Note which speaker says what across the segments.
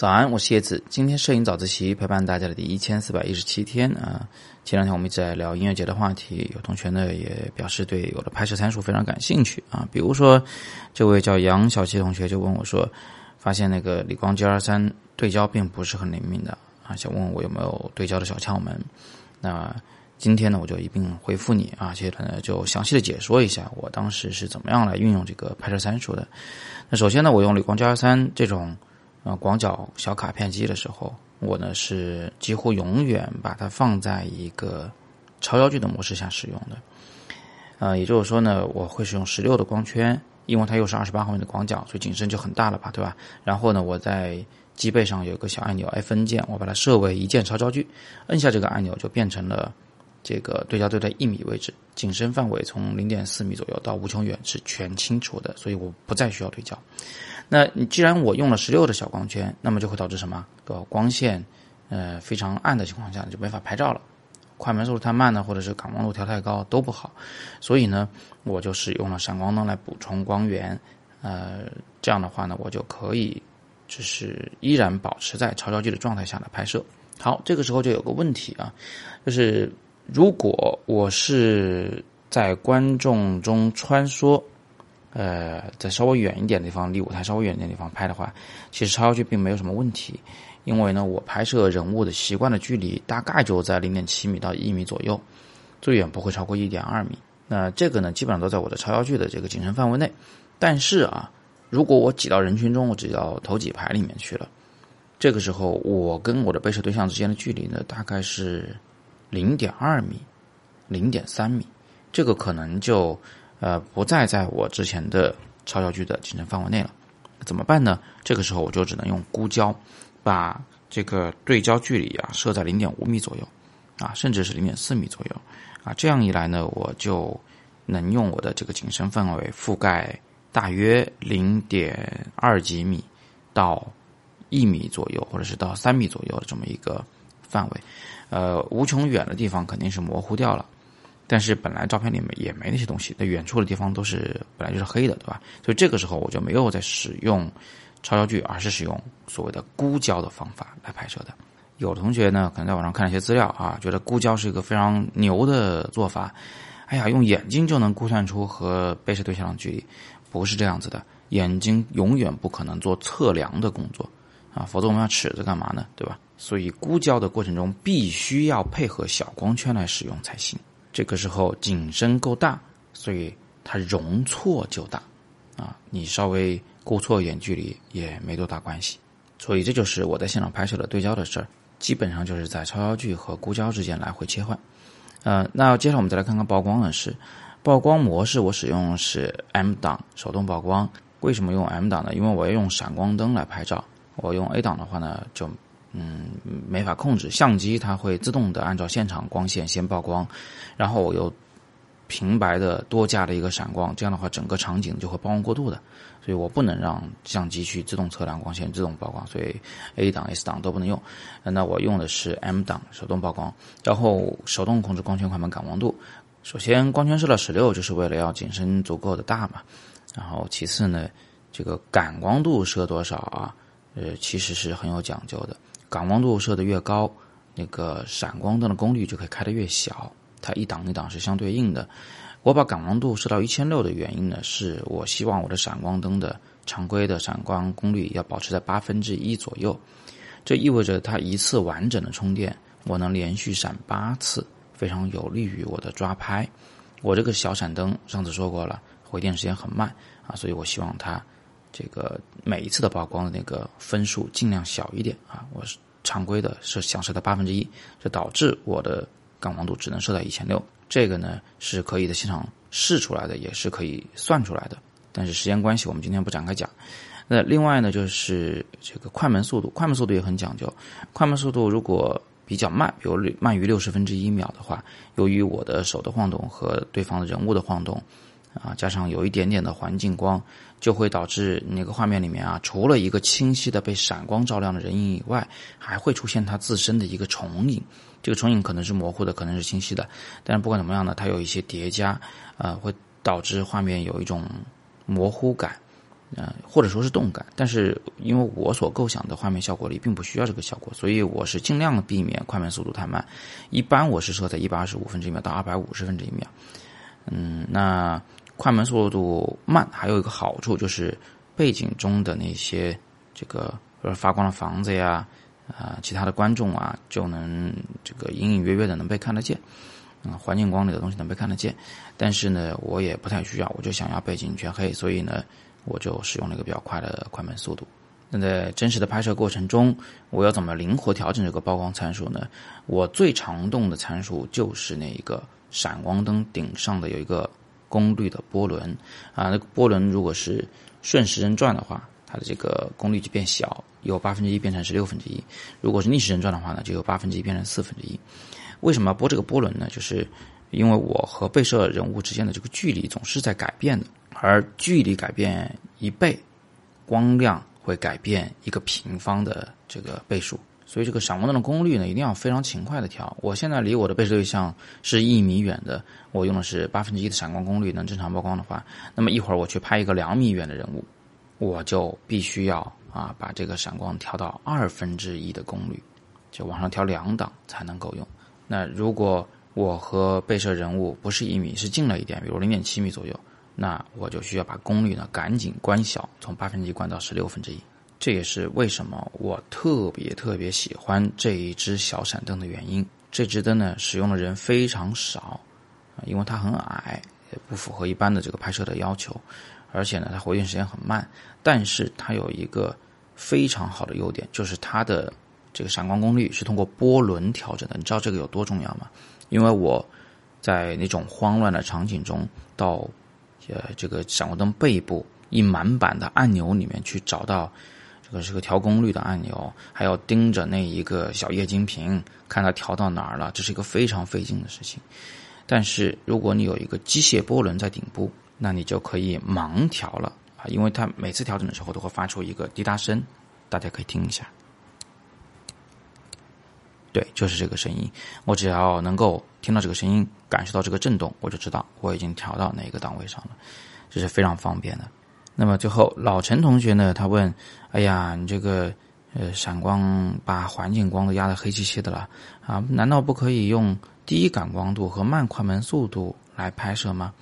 Speaker 1: 早安，我是叶子。今天摄影早自习陪伴大家的第一千四百一十七天啊。前两天我们一直在聊音乐节的话题，有同学呢也表示对我的拍摄参数非常感兴趣啊。比如说，这位叫杨小七同学就问我说，发现那个理光 G 二三对焦并不是很灵敏的啊，想问我有没有对焦的小窍门。那今天呢，我就一并回复你啊，接着呢就详细的解说一下我当时是怎么样来运用这个拍摄参数的。那首先呢，我用理光 G 二三这种。啊，广角小卡片机的时候，我呢是几乎永远把它放在一个超焦距的模式下使用的。呃，也就是说呢，我会使用十六的光圈，因为它又是二十八毫米的广角，所以景深就很大了吧，对吧？然后呢，我在机背上有个小按钮 F N 键，我把它设为一键超焦距，摁下这个按钮就变成了这个对焦对在一米位置，景深范围从零点四米左右到无穷远是全清楚的，所以我不再需要对焦。那你既然我用了十六的小光圈，那么就会导致什么？个光线，呃，非常暗的情况下就没法拍照了。快门速度太慢呢，或者是感光度调太高都不好。所以呢，我就使用了闪光灯来补充光源。呃，这样的话呢，我就可以就是依然保持在超焦距的状态下来拍摄。好，这个时候就有个问题啊，就是如果我是在观众中穿梭。呃，在稍微远一点的地方，离舞台稍微远一点的地方拍的话，其实超焦距并没有什么问题，因为呢，我拍摄人物的习惯的距离大概就在零点七米到一米左右，最远不会超过一点二米。那这个呢，基本上都在我的超焦距的这个景深范围内。但是啊，如果我挤到人群中，我挤到头几排里面去了，这个时候我跟我的被摄对象之间的距离呢，大概是零点二米、零点三米，这个可能就。呃，不再在我之前的超焦距的景深范围内了，怎么办呢？这个时候我就只能用估焦，把这个对焦距离啊设在零点五米左右，啊，甚至是零点四米左右，啊，这样一来呢，我就能用我的这个景深范围覆盖大约零点二几米到一米左右，或者是到三米左右的这么一个范围，呃，无穷远的地方肯定是模糊掉了。但是本来照片里面也没那些东西，那远处的地方都是本来就是黑的，对吧？所以这个时候我就没有在使用超焦距，而是使用所谓的估焦的方法来拍摄的。有同学呢可能在网上看了一些资料啊，觉得估焦是一个非常牛的做法。哎呀，用眼睛就能估算出和被摄对象的距离，不是这样子的。眼睛永远不可能做测量的工作啊，否则我们要尺子干嘛呢？对吧？所以估焦的过程中必须要配合小光圈来使用才行。这个时候景深够大，所以它容错就大，啊，你稍微估错一点距离也没多大关系。所以这就是我在现场拍摄的对焦的事儿，基本上就是在超焦距和估焦之间来回切换。呃，那接下来我们再来看看曝光的事。曝光模式我使用是 M 档手动曝光。为什么用 M 档呢？因为我要用闪光灯来拍照。我用 A 档的话呢，就。嗯，没法控制相机，它会自动的按照现场光线先曝光，然后我又平白的多加了一个闪光，这样的话整个场景就会曝光过度的，所以我不能让相机去自动测量光线、自动曝光，所以 A 档、S 档都不能用。那我用的是 M 档手动曝光，然后手动控制光圈、快门、感光度。首先光圈设到十六，就是为了要景深足够的大嘛。然后其次呢，这个感光度设多少啊？呃，其实是很有讲究的。感光度设的越高，那个闪光灯的功率就可以开得越小，它一档一档是相对应的。我把感光度设到一千六的原因呢，是我希望我的闪光灯的常规的闪光功率要保持在八分之一左右，这意味着它一次完整的充电，我能连续闪八次，非常有利于我的抓拍。我这个小闪灯上次说过了，回电时间很慢啊，所以我希望它。这个每一次的曝光的那个分数尽量小一点啊，我是常规的是想设到八分之一，这导致我的感光度只能设到一千六。这个呢是可以在现场试出来的，也是可以算出来的。但是时间关系，我们今天不展开讲。那另外呢，就是这个快门速度，快门速度也很讲究。快门速度如果比较慢，比如慢于六十分之一秒的话，由于我的手的晃动和对方的人物的晃动。啊，加上有一点点的环境光，就会导致那个画面里面啊，除了一个清晰的被闪光照亮的人影以外，还会出现它自身的一个重影。这个重影可能是模糊的，可能是清晰的，但是不管怎么样呢，它有一些叠加，呃，会导致画面有一种模糊感。呃，或者说是动感，但是因为我所构想的画面效果里并不需要这个效果，所以我是尽量避免快门速度太慢。一般我是设在一百二十五分之一秒到二百五十分之一秒。嗯，那快门速度慢还有一个好处就是背景中的那些这个比如发光的房子呀，啊，其他的观众啊，就能这个隐隐约约的能被看得见。嗯，环境光里的东西能被看得见，但是呢，我也不太需要，我就想要背景全黑，所以呢。我就使用了一个比较快的快门速度。那在真实的拍摄过程中，我要怎么灵活调整这个曝光参数呢？我最常动的参数就是那一个闪光灯顶上的有一个功率的波轮啊，那个波轮如果是顺时针转的话，它的这个功率就变小，由八分之一变成十六分之一；如果是逆时针转的话呢，就由八分之一变成四分之一。为什么要拨这个波轮呢？就是因为我和被摄人物之间的这个距离总是在改变的。而距离改变一倍，光亮会改变一个平方的这个倍数，所以这个闪光灯的功率呢，一定要非常勤快的调。我现在离我的被摄对象是一米远的，我用的是八分之一的闪光功率能正常曝光的话，那么一会儿我去拍一个两米远的人物，我就必须要啊把这个闪光调到二分之一的功率，就往上调两档才能够用。那如果我和被摄人物不是一米，是近了一点，比如零点七米左右。那我就需要把功率呢赶紧关小，从八分之一关到十六分之一。这也是为什么我特别特别喜欢这一只小闪灯的原因。这只灯呢使用的人非常少啊，因为它很矮，不符合一般的这个拍摄的要求，而且呢它回电时间很慢。但是它有一个非常好的优点，就是它的这个闪光功率是通过波轮调整的。你知道这个有多重要吗？因为我在那种慌乱的场景中到。呃，这个闪光灯背部一满版的按钮里面去找到这个是个调功率的按钮，还要盯着那一个小液晶屏看它调到哪儿了，这是一个非常费劲的事情。但是如果你有一个机械波轮在顶部，那你就可以盲调了啊，因为它每次调整的时候都会发出一个滴答声，大家可以听一下。对，就是这个声音。我只要能够听到这个声音，感受到这个震动，我就知道我已经调到哪个档位上了，这是非常方便的。那么最后，老陈同学呢，他问：“哎呀，你这个呃闪光把环境光都压得黑漆漆的了啊，难道不可以用低感光度和慢快门速度来拍摄吗？”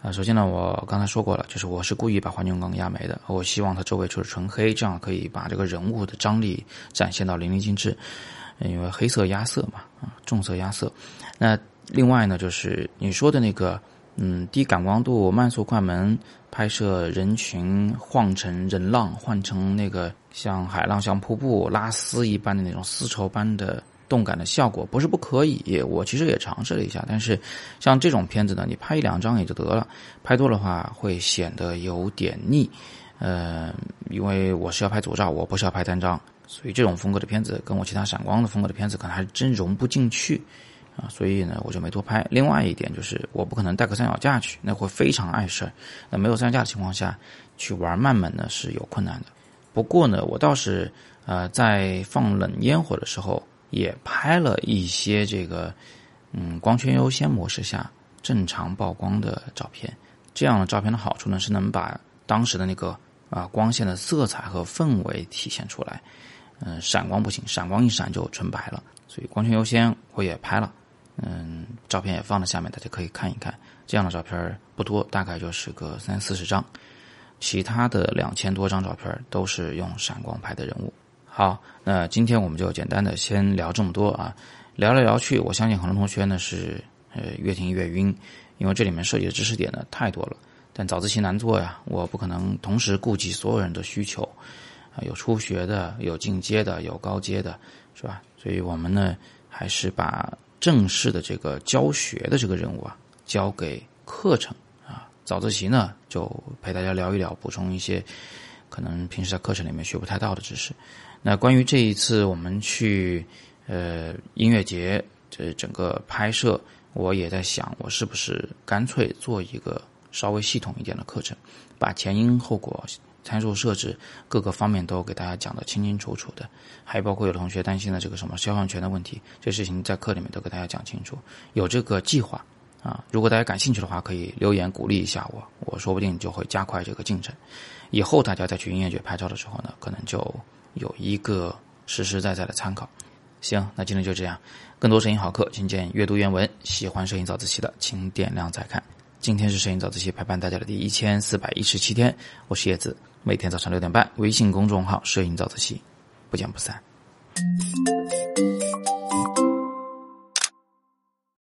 Speaker 1: 啊，首先呢，我刚才说过了，就是我是故意把环境光压没的，我希望它周围就是纯黑，这样可以把这个人物的张力展现到淋漓尽致。因为黑色压色嘛，啊，重色压色。那另外呢，就是你说的那个，嗯，低感光度、慢速快门拍摄人群晃成人浪，换成那个像海浪、像瀑布拉丝一般的那种丝绸般的动感的效果，不是不可以。我其实也尝试了一下，但是像这种片子呢，你拍一两张也就得了，拍多的话会显得有点腻。呃，因为我是要拍组照，我不是要拍单张。所以这种风格的片子跟我其他闪光的风格的片子可能还真融不进去，啊，所以呢我就没多拍。另外一点就是我不可能带个三脚架去，那会非常碍事儿。那没有三脚架的情况下去玩慢门呢是有困难的。不过呢我倒是呃在放冷烟火的时候也拍了一些这个嗯光圈优先模式下正常曝光的照片。这样的照片的好处呢是能把当时的那个啊光线的色彩和氛围体现出来。嗯，闪光不行，闪光一闪就纯白了，所以光圈优先我也拍了，嗯，照片也放在下面，大家可以看一看。这样的照片不多，大概就是个三四十张，其他的两千多张照片都是用闪光拍的人物。好，那今天我们就简单的先聊这么多啊，聊来聊去，我相信很多同学呢是呃越听越晕，因为这里面涉及的知识点呢太多了，但早自习难做呀，我不可能同时顾及所有人的需求啊。有初学的，有进阶的，有高阶的，是吧？所以我们呢，还是把正式的这个教学的这个任务啊，交给课程啊。早自习呢，就陪大家聊一聊，补充一些可能平时在课程里面学不太到的知识。那关于这一次我们去呃音乐节这整个拍摄，我也在想，我是不是干脆做一个稍微系统一点的课程，把前因后果。参数设置各个方面都给大家讲的清清楚楚的，还包括有同学担心的这个什么肖像权的问题，这事情在课里面都给大家讲清楚。有这个计划，啊。如果大家感兴趣的话，可以留言鼓励一下我，我说不定就会加快这个进程。以后大家再去音乐节拍照的时候呢，可能就有一个实实在在的参考。行，那今天就这样。更多摄影好课，请见阅读原文。喜欢摄影早自习的，请点亮再看。今天是摄影早自习陪伴大家的第一千四百一十七天，我是叶子，每天早上六点半，微信公众号“摄影早自习”，不见不散。